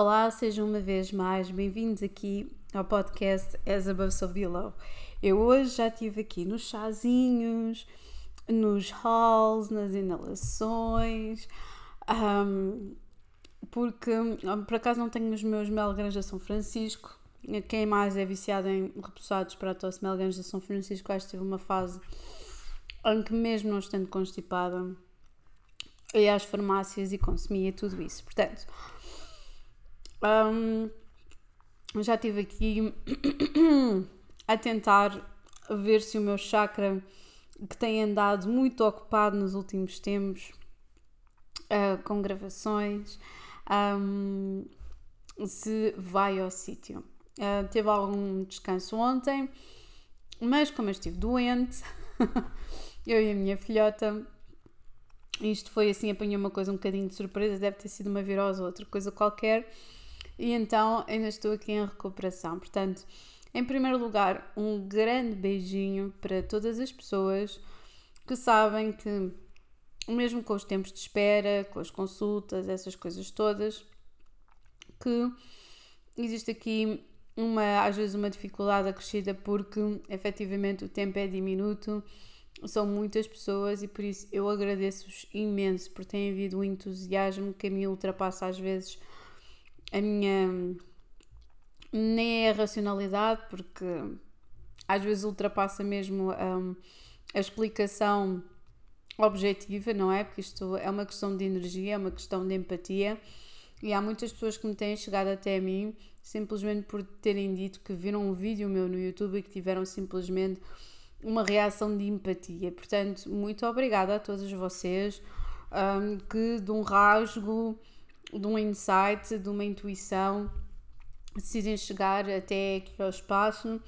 Olá, sejam uma vez mais bem-vindos aqui ao podcast As Above So Below. Eu hoje já estive aqui nos chazinhos, nos halls, nas inalações, um, porque por acaso não tenho os meus melgrãs da São Francisco. Quem mais é viciado em repousados para a tosse melgrãs da São Francisco, acho que tive uma fase em que mesmo não estando constipada, ia às farmácias e consumia tudo isso. Portanto, um, já estive aqui a tentar ver se o meu chakra, que tem andado muito ocupado nos últimos tempos, uh, com gravações, um, se vai ao sítio. Uh, teve algum descanso ontem, mas como eu estive doente, eu e a minha filhota, isto foi assim, apanhei uma coisa um bocadinho de surpresa, deve ter sido uma virose ou outra coisa qualquer e então ainda estou aqui em recuperação. Portanto, em primeiro lugar, um grande beijinho para todas as pessoas que sabem que, mesmo com os tempos de espera, com as consultas, essas coisas todas, que existe aqui uma, às vezes uma dificuldade acrescida porque efetivamente o tempo é diminuto, são muitas pessoas e por isso eu agradeço-vos imenso por terem havido um entusiasmo que a mim ultrapassa às vezes a minha. nem é a racionalidade, porque às vezes ultrapassa mesmo um, a explicação objetiva, não é? Porque isto é uma questão de energia, é uma questão de empatia. E há muitas pessoas que me têm chegado até a mim simplesmente por terem dito que viram um vídeo meu no YouTube e que tiveram simplesmente uma reação de empatia. Portanto, muito obrigada a todos vocês um, que de um rasgo de um insight, de uma intuição, decidem chegar até aqui ao espaço.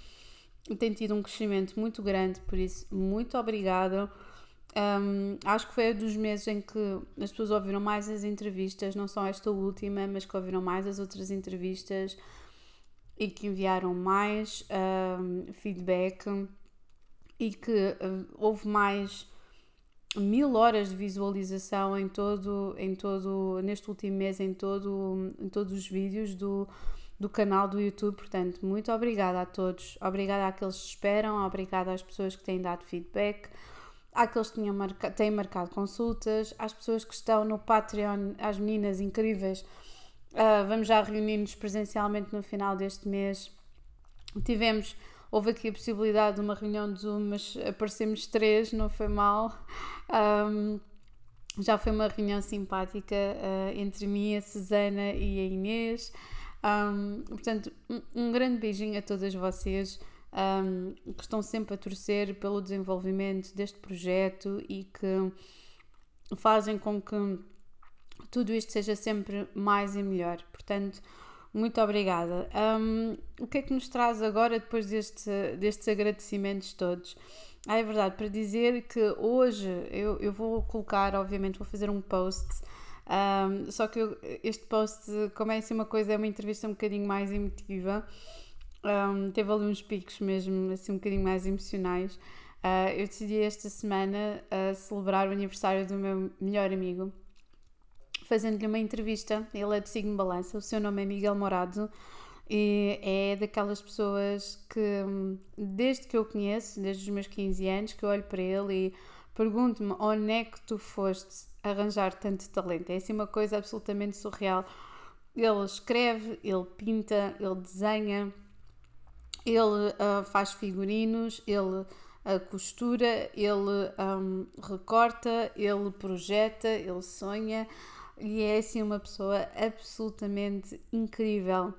Tem tido um crescimento muito grande, por isso, muito obrigada. Um, acho que foi um dos meses em que as pessoas ouviram mais as entrevistas, não só esta última, mas que ouviram mais as outras entrevistas e que enviaram mais um, feedback e que uh, houve mais mil horas de visualização em todo, em todo, neste último mês, em, todo, em todos os vídeos do, do canal do YouTube. Portanto, muito obrigada a todos. Obrigada àqueles que esperam, obrigada às pessoas que têm dado feedback, àqueles que tinham marca, têm marcado consultas, às pessoas que estão no Patreon, às meninas incríveis. Uh, vamos já reunir-nos presencialmente no final deste mês. Tivemos Houve aqui a possibilidade de uma reunião de Zoom, mas aparecemos três, não foi mal. Um, já foi uma reunião simpática uh, entre mim, a Susana e a Inês. Um, portanto, um, um, grande beijinho a todas vocês um, que estão sempre a torcer pelo desenvolvimento deste projeto e que fazem com que tudo isto seja sempre mais e melhor. Portanto, muito obrigada. Um, o que é que nos traz agora, depois deste, destes agradecimentos todos? Ah, é verdade, para dizer que hoje eu, eu vou colocar, obviamente, vou fazer um post. Um, só que eu, este post, como é assim uma coisa, é uma entrevista um bocadinho mais emotiva. Um, teve ali uns picos mesmo, assim, um bocadinho mais emocionais. Uh, eu decidi esta semana uh, celebrar o aniversário do meu melhor amigo, fazendo-lhe uma entrevista. Ele é de signo balança, o seu nome é Miguel Morado e é daquelas pessoas que, desde que eu conheço, desde os meus 15 anos, que eu olho para ele e pergunto-me onde é que tu foste arranjar tanto talento. É assim uma coisa absolutamente surreal. Ele escreve, ele pinta, ele desenha, ele uh, faz figurinos, ele uh, costura, ele um, recorta, ele projeta, ele sonha e é assim uma pessoa absolutamente incrível,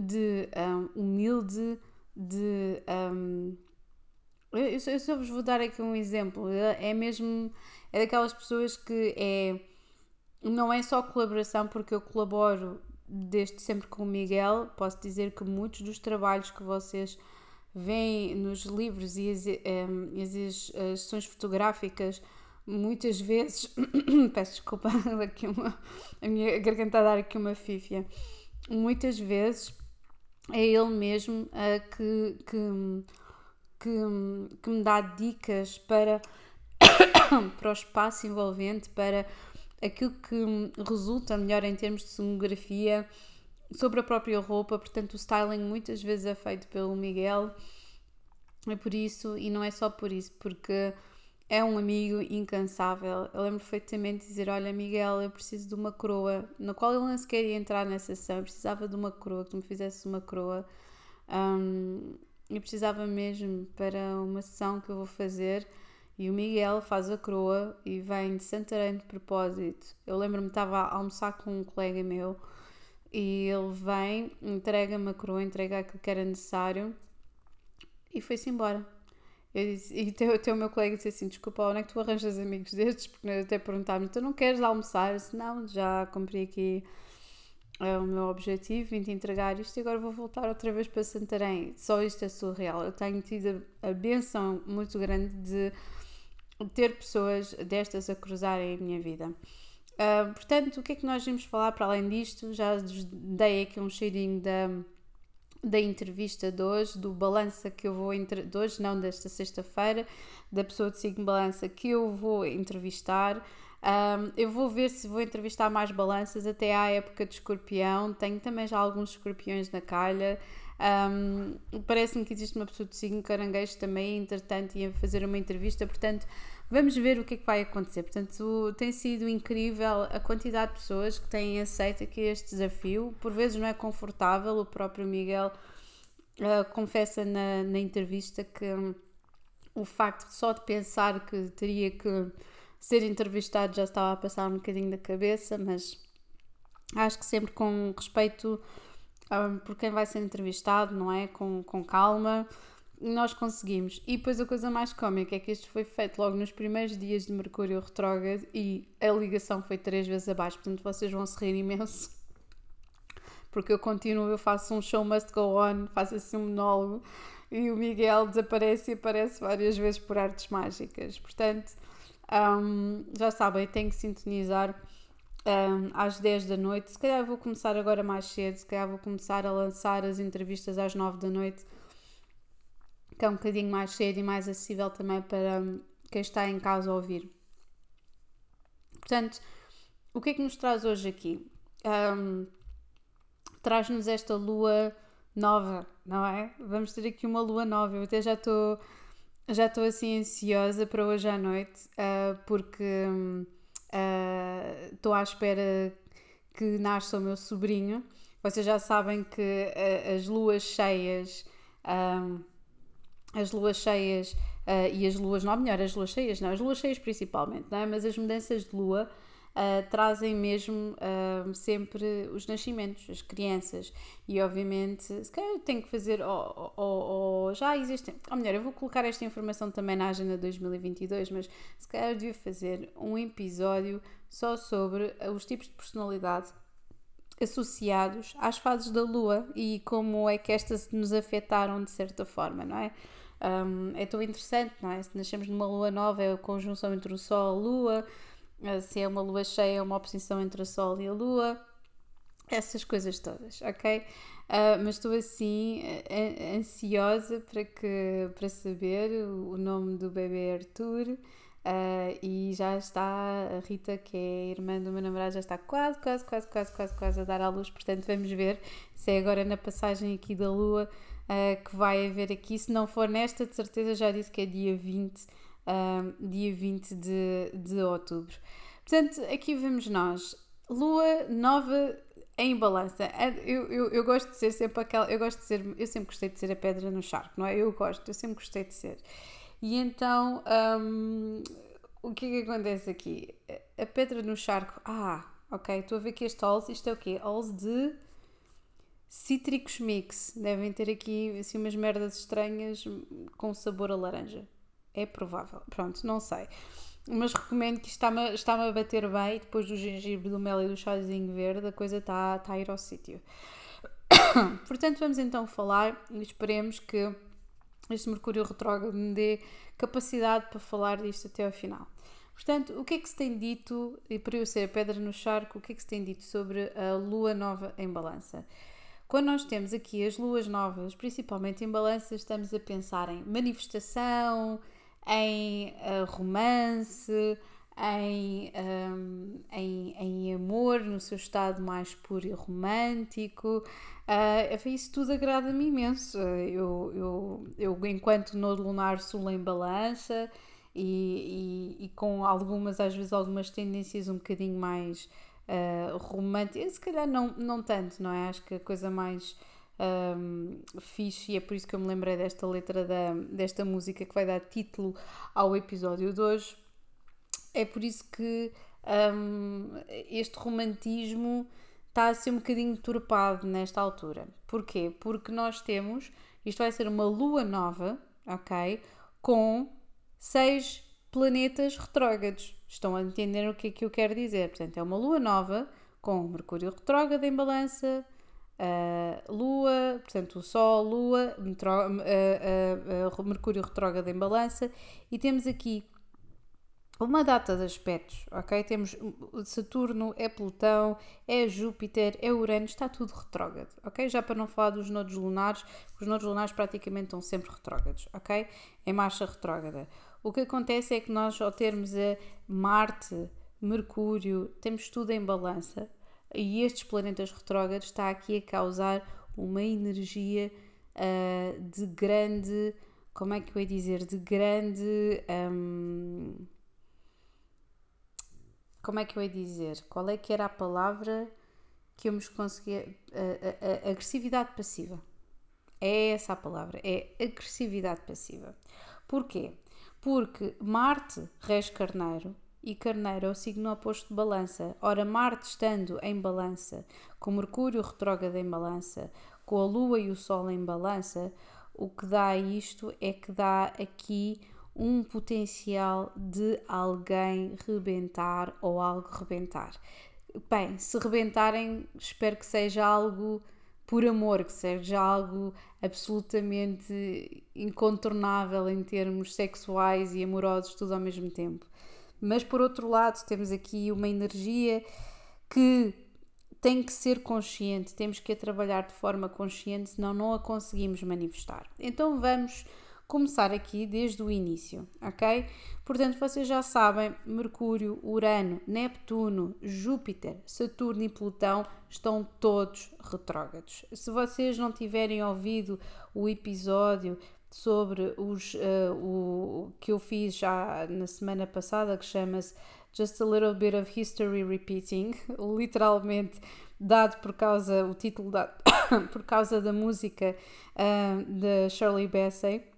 de um, humilde, de. Um, eu, eu só vos vou dar aqui um exemplo. É mesmo. É daquelas pessoas que é. Não é só colaboração, porque eu colaboro desde sempre com o Miguel. Posso dizer que muitos dos trabalhos que vocês veem nos livros e as, um, as, as sessões fotográficas muitas vezes, peço desculpa, aqui uma, a minha garganta a dar aqui uma fífia, muitas vezes é ele mesmo uh, que, que, que, que me dá dicas para, para o espaço envolvente, para aquilo que resulta melhor em termos de sonografia, sobre a própria roupa, portanto, o styling muitas vezes é feito pelo Miguel. É por isso, e não é só por isso, porque é um amigo incansável. Eu lembro perfeitamente de dizer: Olha, Miguel, eu preciso de uma coroa, na qual ele não se queria entrar nessa sessão. Eu precisava de uma coroa, que tu me fizesse uma coroa. Um, eu precisava mesmo para uma sessão que eu vou fazer. E o Miguel faz a coroa e vem de Santarém de propósito. Eu lembro-me, estava a almoçar com um colega meu e ele vem, entrega-me a coroa, entrega aquilo que era necessário e foi-se embora. Eu disse, e até, até o meu colega disse assim: Desculpa, onde é que tu arranjas amigos destes? Porque até perguntar-me: Tu não queres almoçar? Eu disse: Não, já cumpri aqui é, o meu objetivo, vim te entregar isto e agora vou voltar outra vez para Santarém. Só isto é surreal. Eu tenho tido a, a benção muito grande de ter pessoas destas a cruzarem a minha vida. Uh, portanto, o que é que nós vimos falar para além disto? Já dei aqui um cheirinho da da entrevista de hoje, do balança que eu vou de hoje, não desta sexta-feira, da pessoa de signo balança que eu vou entrevistar. Um, eu vou ver se vou entrevistar mais balanças até à época de escorpião. Tenho também já alguns escorpiões na calha. Um, Parece-me que existe uma pessoa de signo caranguejo também, entretanto, ia fazer uma entrevista, portanto, vamos ver o que é que vai acontecer. Portanto, tem sido incrível a quantidade de pessoas que têm aceito aqui este desafio. Por vezes não é confortável, o próprio Miguel uh, confessa na, na entrevista que um, o facto só de pensar que teria que ser entrevistado já estava a passar um bocadinho da cabeça, mas acho que sempre com respeito um, por quem vai ser entrevistado, não é? Com, com calma nós conseguimos. E depois a coisa mais cómica é que isto foi feito logo nos primeiros dias de Mercúrio retrógrado e a ligação foi três vezes abaixo, portanto vocês vão se rir imenso. Porque eu continuo, eu faço um show must go on, faço assim um monólogo e o Miguel desaparece e aparece várias vezes por artes mágicas. Portanto, um, já sabem, tenho que sintonizar um, às 10 da noite. Se calhar vou começar agora mais cedo, se calhar vou começar a lançar as entrevistas às 9 da noite que é um bocadinho mais cedo e mais acessível também para quem está em casa a ouvir. Portanto, o que é que nos traz hoje aqui? Um, Traz-nos esta lua nova, não é? Vamos ter aqui uma lua nova. Eu até já estou já estou assim ansiosa para hoje à noite, uh, porque estou uh, à espera que nasça o meu sobrinho. Vocês já sabem que uh, as luas cheias. Um, as luas cheias uh, e as luas, não, melhor, as luas cheias, não, as luas cheias principalmente, não é? mas as mudanças de lua uh, trazem mesmo uh, sempre os nascimentos, as crianças, e obviamente, se calhar eu tenho que fazer, ou, ou já existem, ou melhor, eu vou colocar esta informação também na agenda 2022, mas se calhar eu devia fazer um episódio só sobre os tipos de personalidade associados às fases da lua e como é que estas nos afetaram de certa forma, não é? Um, é tão interessante, não é? Se nascemos numa lua nova, é a conjunção entre o Sol e a Lua, ah, se é uma lua cheia, é uma oposição entre o Sol e a Lua, essas coisas todas, ok? Uh, mas estou assim ansiosa para, que, para saber o nome do bebê Arthur. Uh, e já está a Rita, que é irmã do meu namorado, já está quase, quase, quase, quase, quase, quase a dar à luz. Portanto, vamos ver se é agora na passagem aqui da Lua uh, que vai haver aqui. Se não for nesta, de certeza já disse que é dia 20, uh, dia 20 de, de outubro. Portanto, aqui vemos nós, lua nova em balança. É, eu, eu, eu gosto de ser sempre aquela. Eu gosto de ser. Eu sempre gostei de ser a pedra no charco, não é? Eu gosto, eu sempre gostei de ser. E então, um, o que é que acontece aqui? A pedra no charco. Ah, ok, estou a ver que este Halls, isto é o quê? Halls de Cítricos Mix. Devem ter aqui assim umas merdas estranhas com sabor a laranja. É provável. Pronto, não sei. Mas recomendo que está-me está a bater bem. Depois do gengibre, do mel e do chazinho verde, a coisa está, está a ir ao sítio. Portanto, vamos então falar e esperemos que este Mercúrio retrógrado me dê capacidade para falar disto até ao final. Portanto, o que é que se tem dito, e para eu ser a pedra no charco, o que é que se tem dito sobre a lua nova em balança? Quando nós temos aqui as luas novas, principalmente em balança, estamos a pensar em manifestação, em uh, romance, em, um, em, em amor, no seu estado mais puro e romântico. Uh, isso tudo agrada-me imenso. Eu, eu, eu, enquanto no lunar sul em balança e, e, e, com algumas, às vezes, algumas tendências um bocadinho mais uh, românticas, se calhar não, não tanto, não é? Acho que a coisa mais um, fixe e é por isso que eu me lembrei desta letra da, desta música que vai dar título ao episódio de hoje é por isso que um, este romantismo está a ser um bocadinho turpado nesta altura. Porquê? Porque nós temos, isto vai ser uma lua nova, ok? Com seis planetas retrógrados. Estão a entender o que é que eu quero dizer? Portanto, é uma lua nova com Mercúrio retrógrado em balança, uh, Lua, portanto, o Sol, Lua, metro, uh, uh, Mercúrio retrógrado em balança, e temos aqui uma data de aspectos, ok? Temos Saturno, é Plutão, é Júpiter, é Urano, está tudo retrógrado, ok? Já para não falar dos nodos lunares, os nodos lunares praticamente estão sempre retrógrados, ok? Em marcha retrógrada. O que acontece é que nós, ao termos a Marte, Mercúrio, temos tudo em balança e estes planetas retrógrados está aqui a causar uma energia uh, de grande, como é que eu ia dizer, de grande. Um, como é que eu ia dizer? Qual é que era a palavra que eu me conseguia. Agressividade passiva. É essa a palavra, é agressividade passiva. Porquê? Porque Marte rege Carneiro e Carneiro é o signo oposto de Balança. Ora, Marte estando em Balança, com Mercúrio retrógrado em Balança, com a Lua e o Sol em Balança, o que dá isto é que dá aqui um potencial de alguém rebentar ou algo rebentar. Bem, se rebentarem, espero que seja algo por amor, que seja algo absolutamente incontornável em termos sexuais e amorosos, tudo ao mesmo tempo. Mas por outro lado, temos aqui uma energia que tem que ser consciente, temos que a trabalhar de forma consciente, senão não a conseguimos manifestar. Então vamos começar aqui desde o início, ok? Portanto, vocês já sabem, Mercúrio, Urano, Neptuno, Júpiter, Saturno e Plutão estão todos retrógrados. Se vocês não tiverem ouvido o episódio sobre os, uh, o que eu fiz já na semana passada, que chama-se Just a Little Bit of History Repeating, literalmente dado por causa, o título dado por causa da música uh, de Shirley Bassey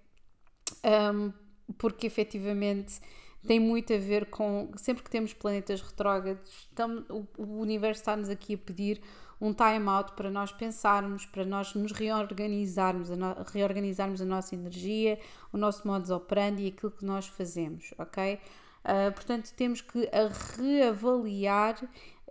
um, porque efetivamente tem muito a ver com. Sempre que temos planetas retrógrados, o, o universo está-nos aqui a pedir um time-out para nós pensarmos, para nós nos reorganizarmos, a no, reorganizarmos a nossa energia, o nosso modus operandi e aquilo que nós fazemos, ok? Uh, portanto, temos que reavaliar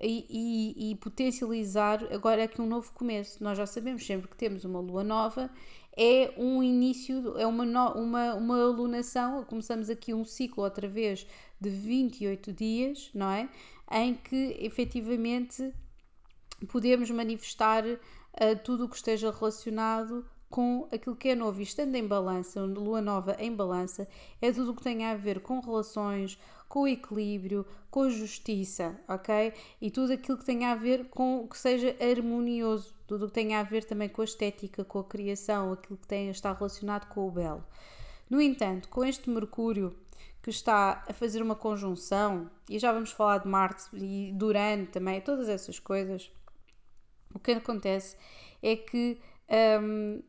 e, e, e, potencializar agora aqui um novo começo. Nós já sabemos sempre que temos uma lua nova é um início, é uma, uma, uma alunação, começamos aqui um ciclo outra vez de 28 dias, não é? Em que efetivamente podemos manifestar uh, tudo o que esteja relacionado com aquilo que é novo. E estando em balança, lua nova em balança, é tudo o que tem a ver com relações, com o equilíbrio, com a justiça, ok? E tudo aquilo que tem a ver com que seja harmonioso, tudo o que tem a ver também com a estética, com a criação, aquilo que tem, está relacionado com o belo. No entanto, com este Mercúrio que está a fazer uma conjunção, e já vamos falar de Marte e durante também, todas essas coisas, o que acontece é que hum,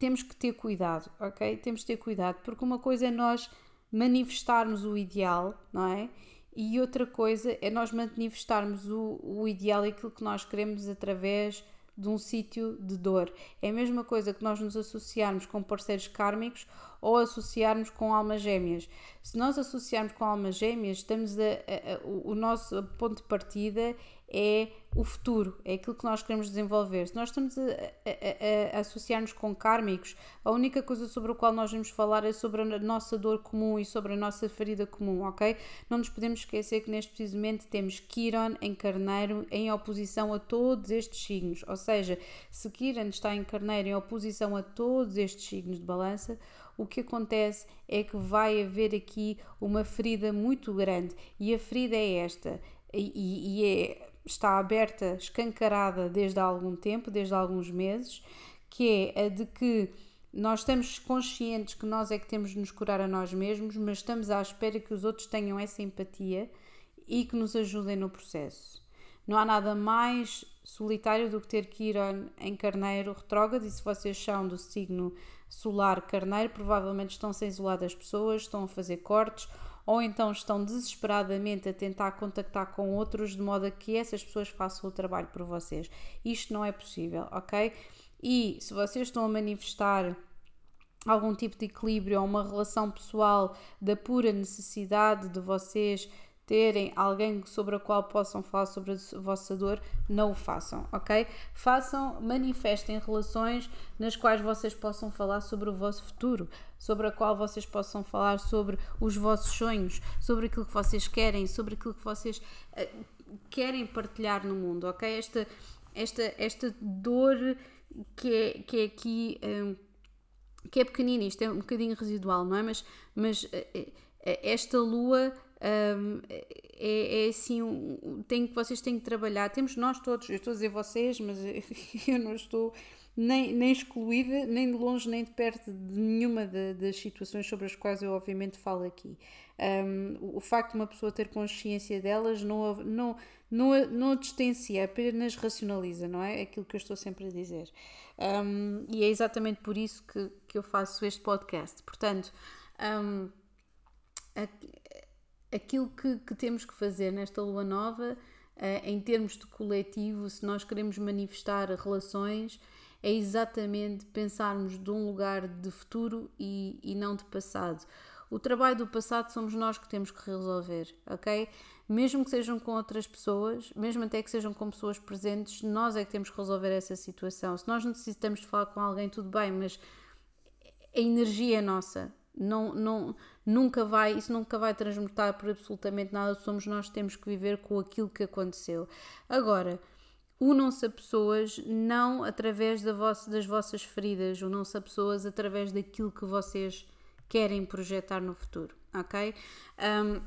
temos que ter cuidado, ok? Temos que ter cuidado, porque uma coisa é nós manifestarmos o ideal, não é? E outra coisa é nós manifestarmos o, o ideal e aquilo que nós queremos através de um sítio de dor. É a mesma coisa que nós nos associarmos com parceiros kármicos ou associarmos com almas gêmeas. Se nós associarmos com almas gêmeas, estamos a, a, a, o nosso ponto de partida é o futuro, é aquilo que nós queremos desenvolver. Se nós estamos a, a, a, associar-nos com kármicos, a única coisa sobre a qual nós vamos falar é sobre a nossa dor comum e sobre a nossa ferida comum, ok? Não nos podemos esquecer que neste preciso momento temos Kiron em Carneiro em oposição a todos estes signos, ou seja, se Kiron está em Carneiro em oposição a todos estes signos de balança, o que acontece é que vai haver aqui uma ferida muito grande e a ferida é esta e, e é, está aberta, escancarada desde há algum tempo, desde há alguns meses, que é a de que nós estamos conscientes que nós é que temos de nos curar a nós mesmos, mas estamos à espera que os outros tenham essa empatia e que nos ajudem no processo. Não há nada mais solitário do que ter que ir em carneiro retrógrado e se vocês são do signo solar carneiro, provavelmente estão sem isolar das pessoas, estão a fazer cortes ou então estão desesperadamente a tentar contactar com outros de modo a que essas pessoas façam o trabalho por vocês. Isto não é possível, ok? E se vocês estão a manifestar algum tipo de equilíbrio ou uma relação pessoal da pura necessidade de vocês terem alguém sobre a qual possam falar sobre a vossa dor, não o façam, ok? Façam, manifestem relações nas quais vocês possam falar sobre o vosso futuro, sobre a qual vocês possam falar sobre os vossos sonhos, sobre aquilo que vocês querem, sobre aquilo que vocês uh, querem partilhar no mundo, ok? Esta, esta, esta dor que é, que é aqui. Um, eh, que é pequenina, isto é um bocadinho residual, não é? Mas, mas uh, esta lua um, é, é, assim, um, tem, vocês têm que trabalhar. Temos nós todos, eu estou a dizer vocês, mas eu não estou nem, nem excluída, nem de longe, nem de perto de nenhuma de, das situações sobre as quais eu, obviamente, falo aqui. Um, o facto de uma pessoa ter consciência delas não, não, não, não a distancia, apenas racionaliza, não é? Aquilo que eu estou sempre a dizer. Um, e é exatamente por isso que, que eu faço este podcast. Portanto, um, aquilo que, que temos que fazer nesta lua nova, uh, em termos de coletivo, se nós queremos manifestar relações, é exatamente pensarmos de um lugar de futuro e, e não de passado. O trabalho do passado somos nós que temos que resolver, ok? Mesmo que sejam com outras pessoas, mesmo até que sejam com pessoas presentes, nós é que temos que resolver essa situação. Se nós necessitamos de falar com alguém, tudo bem, mas a energia é nossa, não, não, nunca vai, isso nunca vai transmutar por absolutamente nada, somos nós que temos que viver com aquilo que aconteceu. Agora, unam-se a pessoas não através da vossa, das vossas feridas, unam-se a pessoas através daquilo que vocês querem projetar no futuro, ok? Um,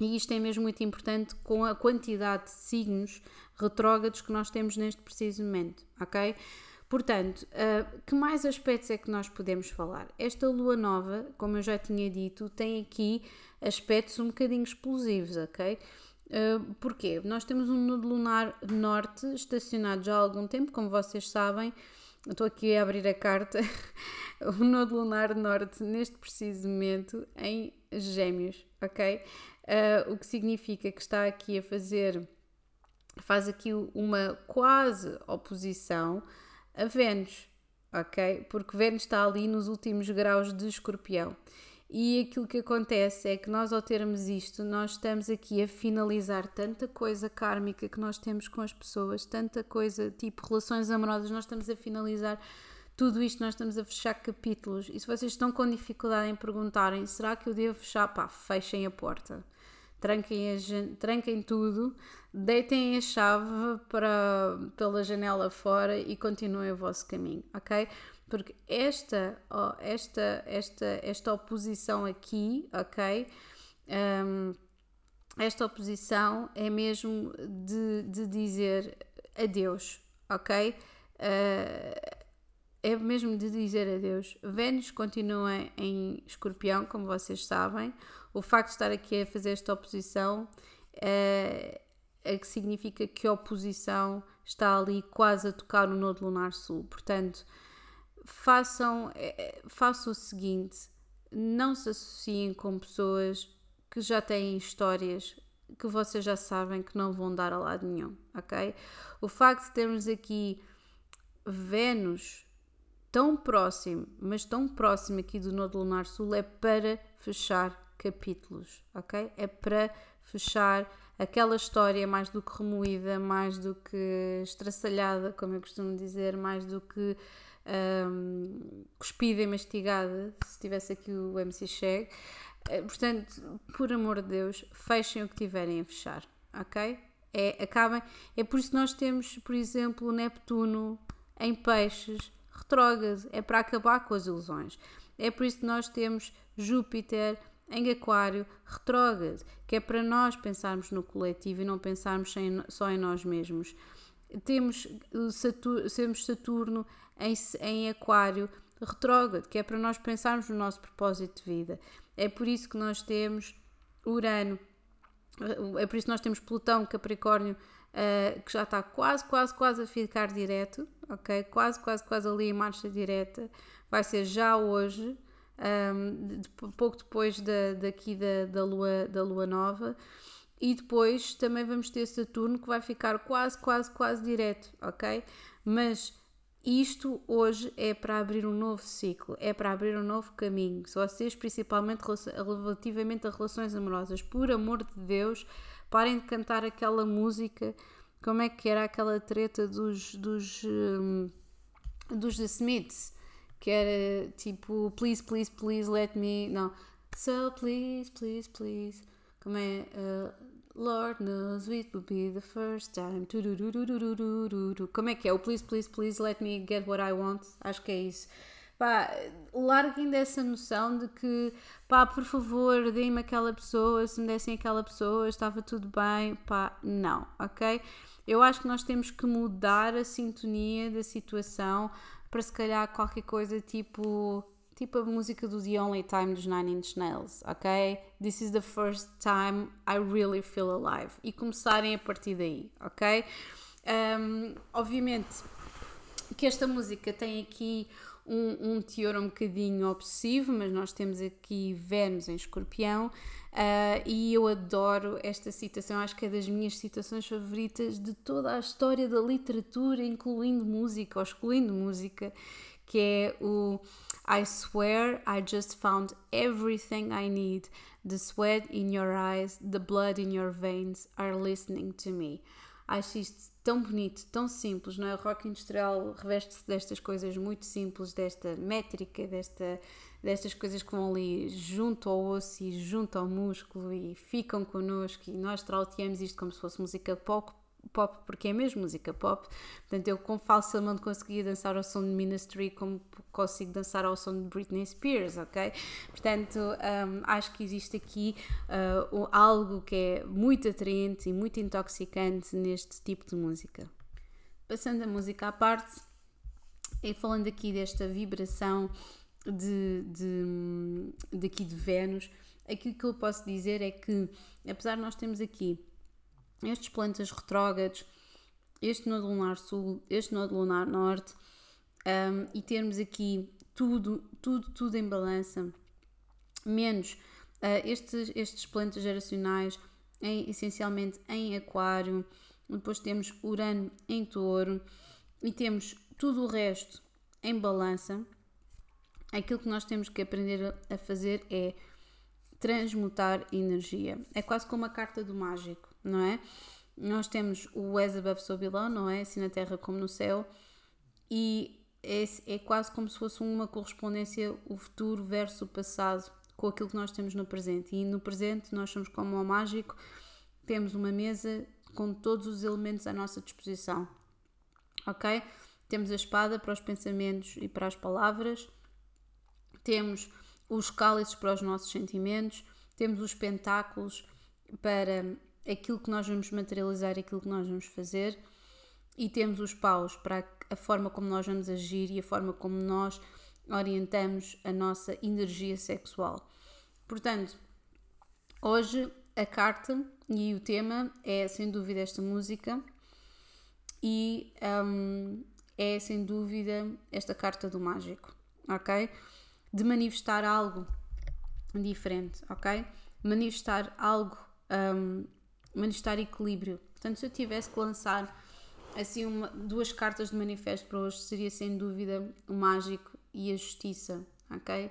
e isto é mesmo muito importante com a quantidade de signos retrógrados que nós temos neste preciso momento, ok? Portanto, uh, que mais aspectos é que nós podemos falar? Esta lua nova, como eu já tinha dito, tem aqui aspectos um bocadinho explosivos, ok? Uh, porquê? Nós temos um nudo lunar norte estacionado já há algum tempo, como vocês sabem. Estou aqui a abrir a carta. o nudo lunar norte, neste preciso momento, em Gêmeos, ok? Uh, o que significa que está aqui a fazer, faz aqui uma quase oposição a Vênus, ok? Porque Vênus está ali nos últimos graus de escorpião. E aquilo que acontece é que nós, ao termos isto, nós estamos aqui a finalizar tanta coisa kármica que nós temos com as pessoas, tanta coisa tipo relações amorosas, nós estamos a finalizar tudo isto, nós estamos a fechar capítulos. E se vocês estão com dificuldade em perguntarem, será que eu devo fechar? Pá, fechem a porta tranquem, a, tranquem tudo, deitem a chave para, pela janela fora e continuem o vosso caminho, ok? Porque esta, oh, esta, esta, esta oposição aqui, ok? Um, esta oposição é mesmo de, de dizer adeus, ok? Uh, é mesmo de dizer adeus. Vênus continua em escorpião, como vocês sabem o facto de estar aqui a fazer esta oposição é, é que significa que a oposição está ali quase a tocar no Nodo Lunar Sul. Portanto, façam, é, façam o seguinte: não se associem com pessoas que já têm histórias que vocês já sabem que não vão dar a lado nenhum, ok? O facto de termos aqui Vênus tão próximo, mas tão próximo aqui do Nodo Lunar Sul é para fechar capítulos, ok? É para fechar aquela história mais do que remoída, mais do que estraçalhada, como eu costumo dizer, mais do que um, cuspida e mastigada, se tivesse aqui o MC Cheg. Eh, portanto, por amor de Deus, fechem o que tiverem a fechar, ok? É, acabem. É por isso que nós temos, por exemplo, Neptuno em peixes retrógrado, é para acabar com as ilusões. É por isso que nós temos Júpiter em Aquário retrógrado, que é para nós pensarmos no coletivo e não pensarmos só em nós mesmos. Temos Saturno, temos Saturno em, em Aquário retrógrado, que é para nós pensarmos no nosso propósito de vida. É por isso que nós temos Urano, é por isso que nós temos Plutão, Capricórnio, uh, que já está quase, quase, quase a ficar direto, ok? Quase, quase, quase ali em marcha direta. Vai ser já hoje um, de, pouco depois da, daqui da, da, lua, da lua nova. E depois também vamos ter Saturno que vai ficar quase, quase, quase direto, ok? Mas isto hoje é para abrir um novo ciclo, é para abrir um novo caminho. Se vocês, principalmente relativamente a relações amorosas, por amor de Deus, parem de cantar aquela música. Como é que era aquela treta dos, dos, um, dos The Smiths? que era tipo please, please, please let me. Não, so please, please, please. Como é? Uh, Lord knows it will be the first time. Como é que é? O please, please, please let me get what I want. Acho que é isso. Pá, larguem dessa noção de que, pá, por favor, deem-me aquela pessoa, se me dessem aquela pessoa, estava tudo bem. Pá, não, ok? Eu acho que nós temos que mudar a sintonia da situação para se calhar qualquer coisa tipo tipo a música do The Only Time dos Nine Inch Nails, ok? This is the first time I really feel alive e começarem a partir daí, ok? Um, obviamente que esta música tem aqui um, um teor um bocadinho obsessivo, mas nós temos aqui Vênus em escorpião uh, e eu adoro esta citação, acho que é das minhas citações favoritas de toda a história da literatura, incluindo música ou excluindo música, que é o I swear I just found everything I need. The sweat in your eyes, the blood in your veins are listening to me. Acho isto tão bonito, tão simples, não é? O rock industrial reveste-se destas coisas muito simples, desta métrica, desta, destas coisas que vão ali junto ao osso e junto ao músculo e ficam connosco e nós trauteamos isto como se fosse música pop, pop porque é mesmo música pop. Portanto, eu com falsamente conseguia dançar ao som de Ministry como consigo dançar ao som de Britney Spears, ok? Portanto, um, acho que existe aqui uh, algo que é muito atraente e muito intoxicante neste tipo de música. Passando a música à parte, e falando aqui desta vibração de, de, daqui de Vênus, aquilo que eu posso dizer é que, apesar de nós termos aqui estes planetas retrógrados, este nodo lunar sul, este nodo lunar norte, um, e termos aqui tudo, tudo, tudo em balança, menos uh, estes, estes planetas geracionais em, essencialmente em aquário, depois temos Urano em touro e temos tudo o resto em balança, aquilo que nós temos que aprender a fazer é transmutar energia. É quase como a carta do mágico não é? Nós temos o as above so below, não é? Assim na terra como no céu, e é, é quase como se fosse uma correspondência o futuro versus o passado com aquilo que nós temos no presente. E no presente nós somos como o mágico, temos uma mesa com todos os elementos à nossa disposição, ok? Temos a espada para os pensamentos e para as palavras, temos os cálices para os nossos sentimentos, temos os pentáculos para aquilo que nós vamos materializar, aquilo que nós vamos fazer, e temos os paus para a forma como nós vamos agir e a forma como nós orientamos a nossa energia sexual. Portanto, hoje a carta e o tema é sem dúvida esta música e um, é sem dúvida esta carta do mágico, ok? De manifestar algo diferente, ok? Manifestar algo um, manifestar equilíbrio. Portanto, se eu tivesse que lançar assim uma, duas cartas de manifesto para hoje, seria sem dúvida o mágico e a justiça, ok?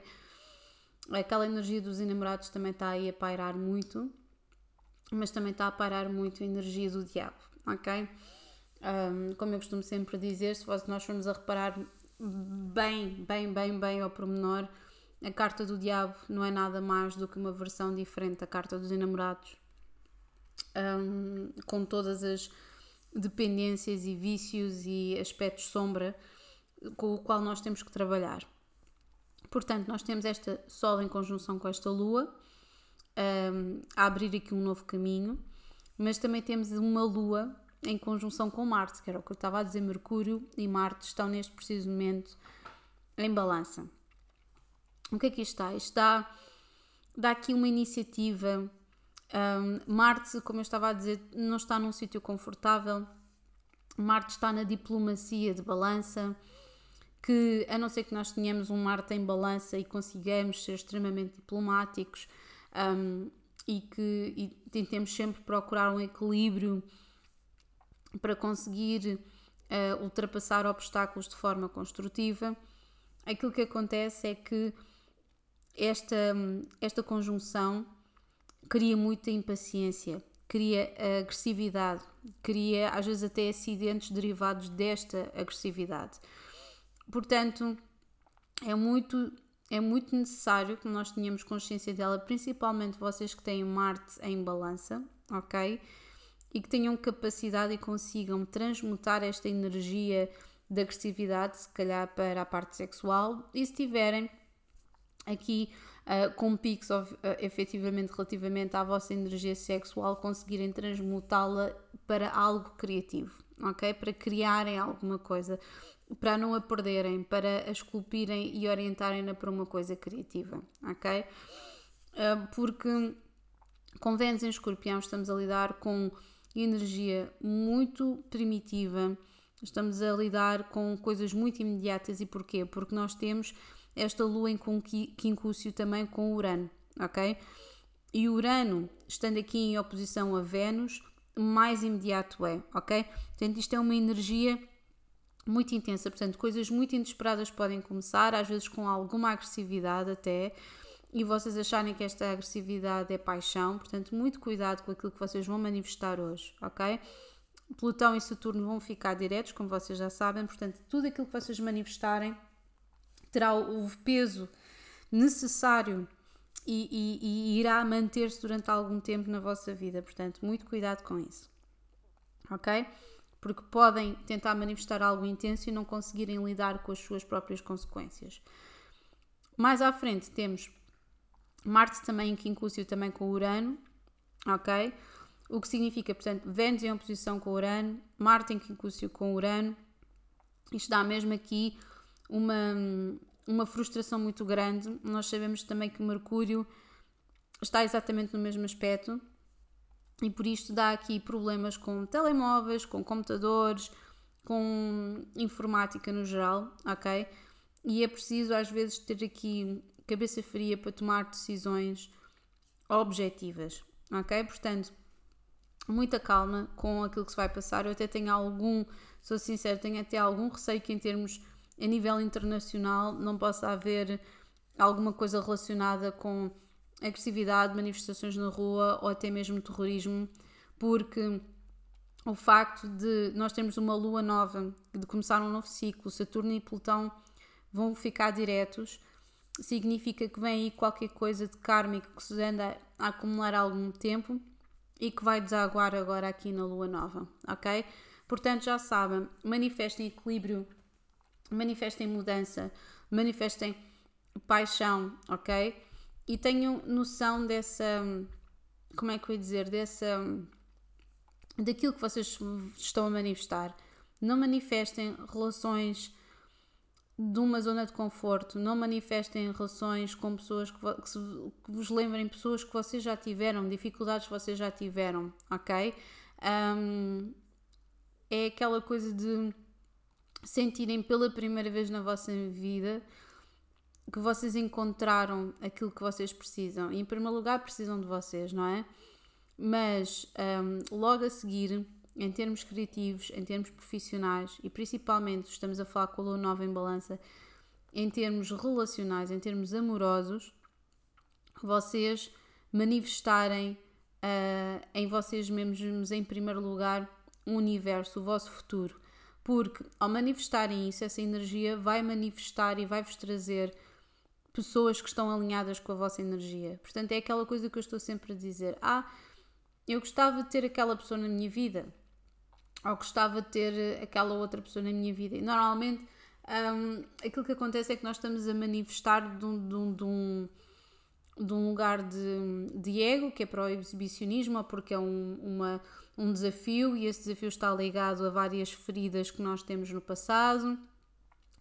Aquela energia dos enamorados também está aí a pairar muito, mas também está a pairar muito a energia do diabo, ok? Um, como eu costumo sempre dizer, se nós formos a reparar bem, bem, bem, bem ao pormenor, a carta do diabo não é nada mais do que uma versão diferente da carta dos enamorados um, com todas as dependências e vícios e aspectos sombra com o qual nós temos que trabalhar. Portanto, nós temos esta Sol em conjunção com esta Lua, um, a abrir aqui um novo caminho, mas também temos uma Lua em conjunção com Marte, que era o que eu estava a dizer, Mercúrio e Marte estão neste preciso momento em balança. O que é que está? Isto dá, dá aqui uma iniciativa. Um, Marte, como eu estava a dizer, não está num sítio confortável. Marte está na diplomacia de balança, que a não ser que nós tenhamos um Marte em balança e consigamos ser extremamente diplomáticos um, e que e tentemos sempre procurar um equilíbrio para conseguir uh, ultrapassar obstáculos de forma construtiva, aquilo que acontece é que esta, esta conjunção cria muita impaciência, cria agressividade, cria às vezes até acidentes derivados desta agressividade. Portanto, é muito é muito necessário que nós tenhamos consciência dela, principalmente vocês que têm Marte em balança, ok? E que tenham capacidade e consigam transmutar esta energia de agressividade, se calhar para a parte sexual, e se tiverem aqui uh, com picos uh, efetivamente relativamente à vossa energia sexual, conseguirem transmutá-la para algo criativo, ok? Para criarem alguma coisa, para não a perderem, para a esculpirem e orientarem-na para uma coisa criativa, ok? Uh, porque com Vênus em escorpião estamos a lidar com energia muito primitiva, estamos a lidar com coisas muito imediatas e porquê? Porque nós temos esta lua em quincúcio também com Urano, ok? E Urano, estando aqui em oposição a Vênus, mais imediato é, ok? Portanto, isto é uma energia muito intensa, portanto, coisas muito inesperadas podem começar, às vezes com alguma agressividade até, e vocês acharem que esta agressividade é paixão, portanto, muito cuidado com aquilo que vocês vão manifestar hoje, ok? Plutão e Saturno vão ficar diretos, como vocês já sabem, portanto, tudo aquilo que vocês manifestarem terá o peso necessário e, e, e irá manter-se durante algum tempo na vossa vida. Portanto, muito cuidado com isso. Ok? Porque podem tentar manifestar algo intenso e não conseguirem lidar com as suas próprias consequências. Mais à frente temos Marte também em quincúcio também com Urano, ok? O que significa, portanto, Vênus em oposição com Urano, Marte em quincúcio com Urano. Isto dá mesmo aqui uma, uma frustração muito grande. Nós sabemos também que Mercúrio está exatamente no mesmo aspecto e por isto dá aqui problemas com telemóveis, com computadores, com informática no geral, ok? E é preciso às vezes ter aqui cabeça fria para tomar decisões objetivas, ok? Portanto, muita calma com aquilo que se vai passar. Eu até tenho algum, sou sincero, tenho até algum receio que em termos a nível internacional não possa haver alguma coisa relacionada com agressividade, manifestações na rua ou até mesmo terrorismo, porque o facto de nós termos uma lua nova, de começar um novo ciclo, Saturno e Plutão vão ficar diretos, significa que vem aí qualquer coisa de kármico que se anda a acumular há algum tempo e que vai desaguar agora aqui na lua nova, ok? Portanto, já sabem, manifestem equilíbrio manifestem mudança, manifestem paixão, ok? E tenham noção dessa, como é que eu ia dizer, dessa, daquilo que vocês estão a manifestar. Não manifestem relações de uma zona de conforto, não manifestem relações com pessoas que, que, se, que, vos lembrem pessoas que vocês já tiveram, dificuldades que vocês já tiveram, ok? Um, é aquela coisa de sentirem pela primeira vez na vossa vida que vocês encontraram aquilo que vocês precisam. E em primeiro lugar precisam de vocês, não é? Mas um, logo a seguir, em termos criativos, em termos profissionais e principalmente estamos a falar com a Lua Nova em Balança, em termos relacionais, em termos amorosos, vocês manifestarem uh, em vocês mesmos, em primeiro lugar, o universo, o vosso futuro porque ao manifestarem isso, essa energia vai manifestar e vai-vos trazer pessoas que estão alinhadas com a vossa energia. Portanto, é aquela coisa que eu estou sempre a dizer: Ah, eu gostava de ter aquela pessoa na minha vida, ou gostava de ter aquela outra pessoa na minha vida. E normalmente um, aquilo que acontece é que nós estamos a manifestar de um, de um, de um, de um lugar de, de, ego, que é para o exibicionismo, ou porque é um, uma, um desafio e esse desafio está ligado a várias feridas que nós temos no passado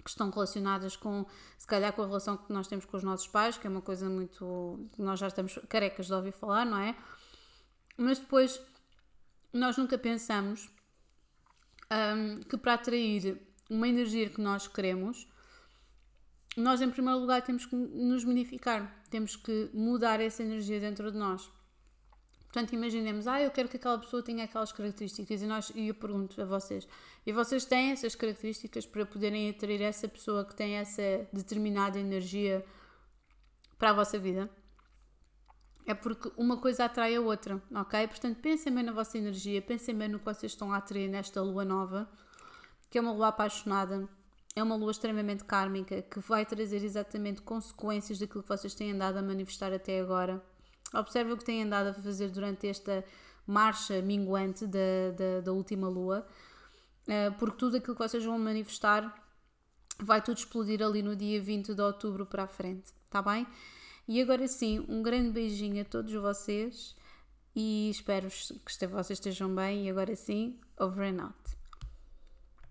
que estão relacionadas com, se calhar, com a relação que nós temos com os nossos pais, que é uma coisa muito. nós já estamos carecas de ouvir falar, não é? Mas depois, nós nunca pensamos um, que para atrair uma energia que nós queremos, nós, em primeiro lugar, temos que nos modificar, temos que mudar essa energia dentro de nós. Portanto, imaginemos, ah, eu quero que aquela pessoa tenha aquelas características e, nós, e eu pergunto a vocês, e vocês têm essas características para poderem atrair essa pessoa que tem essa determinada energia para a vossa vida? É porque uma coisa atrai a outra, ok? Portanto, pensem bem na vossa energia, pensem bem no que vocês estão a atrair nesta lua nova, que é uma lua apaixonada, é uma lua extremamente kármica, que vai trazer exatamente consequências daquilo que vocês têm andado a manifestar até agora Observe o que têm andado a fazer durante esta marcha minguante da, da, da última lua, eh, porque tudo aquilo que vocês vão manifestar vai tudo explodir ali no dia 20 de outubro para a frente, tá bem? E agora sim, um grande beijinho a todos vocês e espero que vocês estejam bem. E agora sim, over and out.